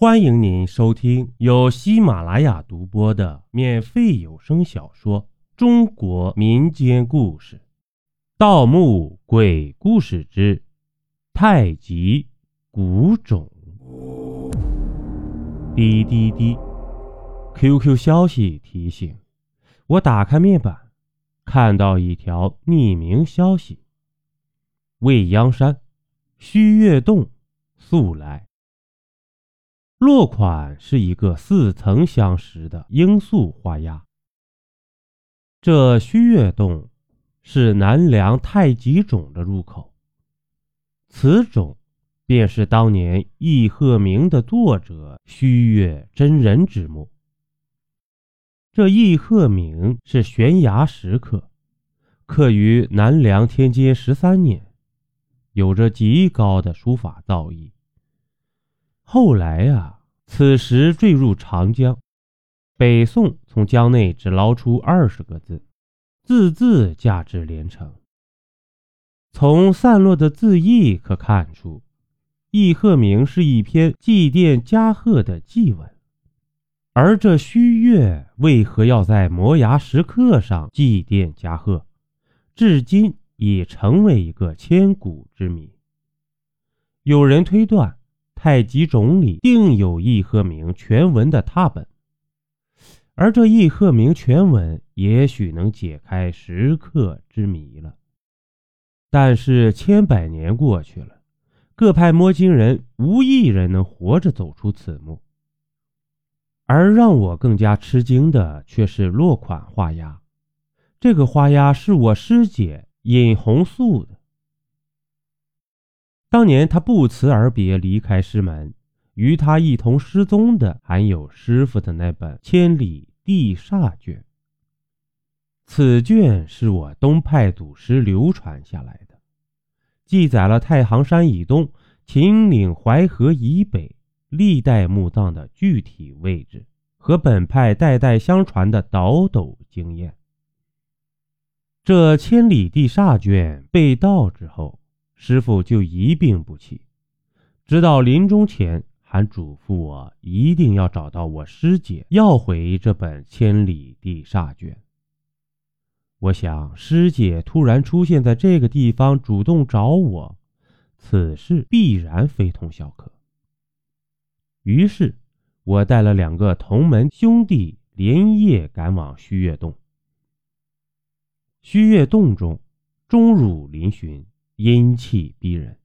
欢迎您收听由喜马拉雅独播的免费有声小说《中国民间故事·盗墓鬼故事之太极古冢》。滴滴滴，QQ 消息提醒我打开面板，看到一条匿名消息：未央山虚月洞速来。落款是一个似曾相识的罂粟花押。这虚月洞是南梁太极冢的入口，此冢便是当年《易鹤鸣》的作者虚月真人之墓。这《易鹤鸣》是悬崖石刻，刻于南梁天监十三年，有着极高的书法造诣。后来呀，此时坠入长江，北宋从江内只捞出二十个字，字字价值连城。从散落的字意可看出，《易鹤鸣》是一篇祭奠嘉贺的祭文。而这虚月为何要在摩崖石刻上祭奠嘉贺，至今已成为一个千古之谜。有人推断。太极冢里定有易鹤鸣全文的拓本，而这易鹤鸣全文也许能解开石刻之谜了。但是千百年过去了，各派摸金人无一人能活着走出此墓。而让我更加吃惊的却是落款画押，这个画押是我师姐尹红素的。当年他不辞而别离开师门，与他一同失踪的还有师傅的那本《千里地煞卷》。此卷是我东派祖师流传下来的，记载了太行山以东、秦岭淮河以北历代墓葬的具体位置和本派代代相传的倒斗经验。这《千里地煞卷》被盗之后。师傅就一病不起，直到临终前还嘱咐我一定要找到我师姐，要回这本《千里地煞卷》。我想师姐突然出现在这个地方，主动找我，此事必然非同小可。于是，我带了两个同门兄弟，连夜赶往虚月洞。虚月洞中，钟乳嶙峋。阴气逼人，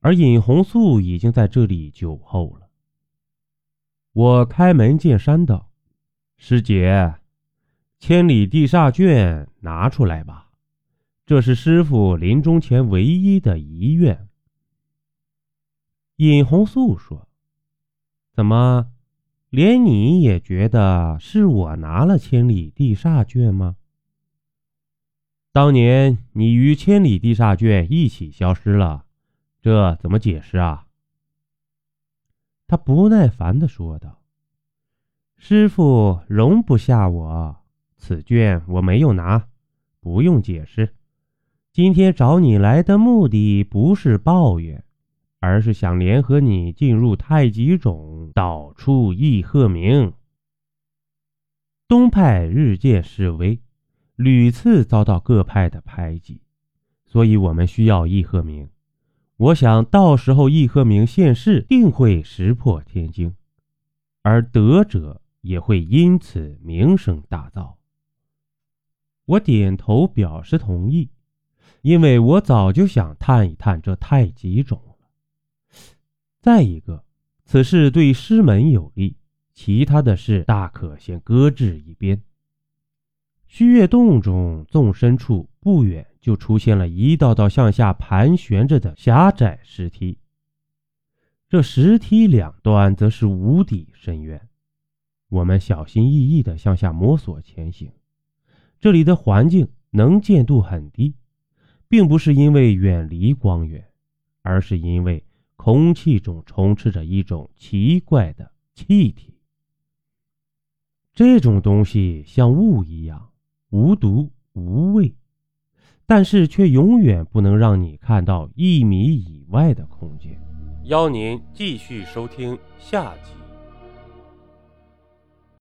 而尹红素已经在这里久候了。我开门见山道：“师姐，千里地煞卷拿出来吧，这是师傅临终前唯一的遗愿。”尹红素说：“怎么，连你也觉得是我拿了千里地煞卷吗？”当年你与千里地煞卷一起消失了，这怎么解释啊？他不耐烦的说道：“师傅容不下我，此卷我没有拿，不用解释。今天找你来的目的不是抱怨，而是想联合你进入太极冢，导出易鹤鸣。东派日渐式微。”屡次遭到各派的排挤，所以我们需要易鹤铭。我想到时候易鹤铭现世，定会石破天惊，而得者也会因此名声大噪。我点头表示同意，因为我早就想探一探这太极种了。再一个，此事对师门有利，其他的事大可先搁置一边。虚月洞中纵深处不远，就出现了一道道向下盘旋着的狭窄石梯。这石梯两端则是无底深渊。我们小心翼翼地向下摸索前行。这里的环境能见度很低，并不是因为远离光源，而是因为空气中充斥着一种奇怪的气体。这种东西像雾一样。无毒无味，但是却永远不能让你看到一米以外的空间。邀您继续收听下集。